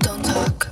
Don't talk.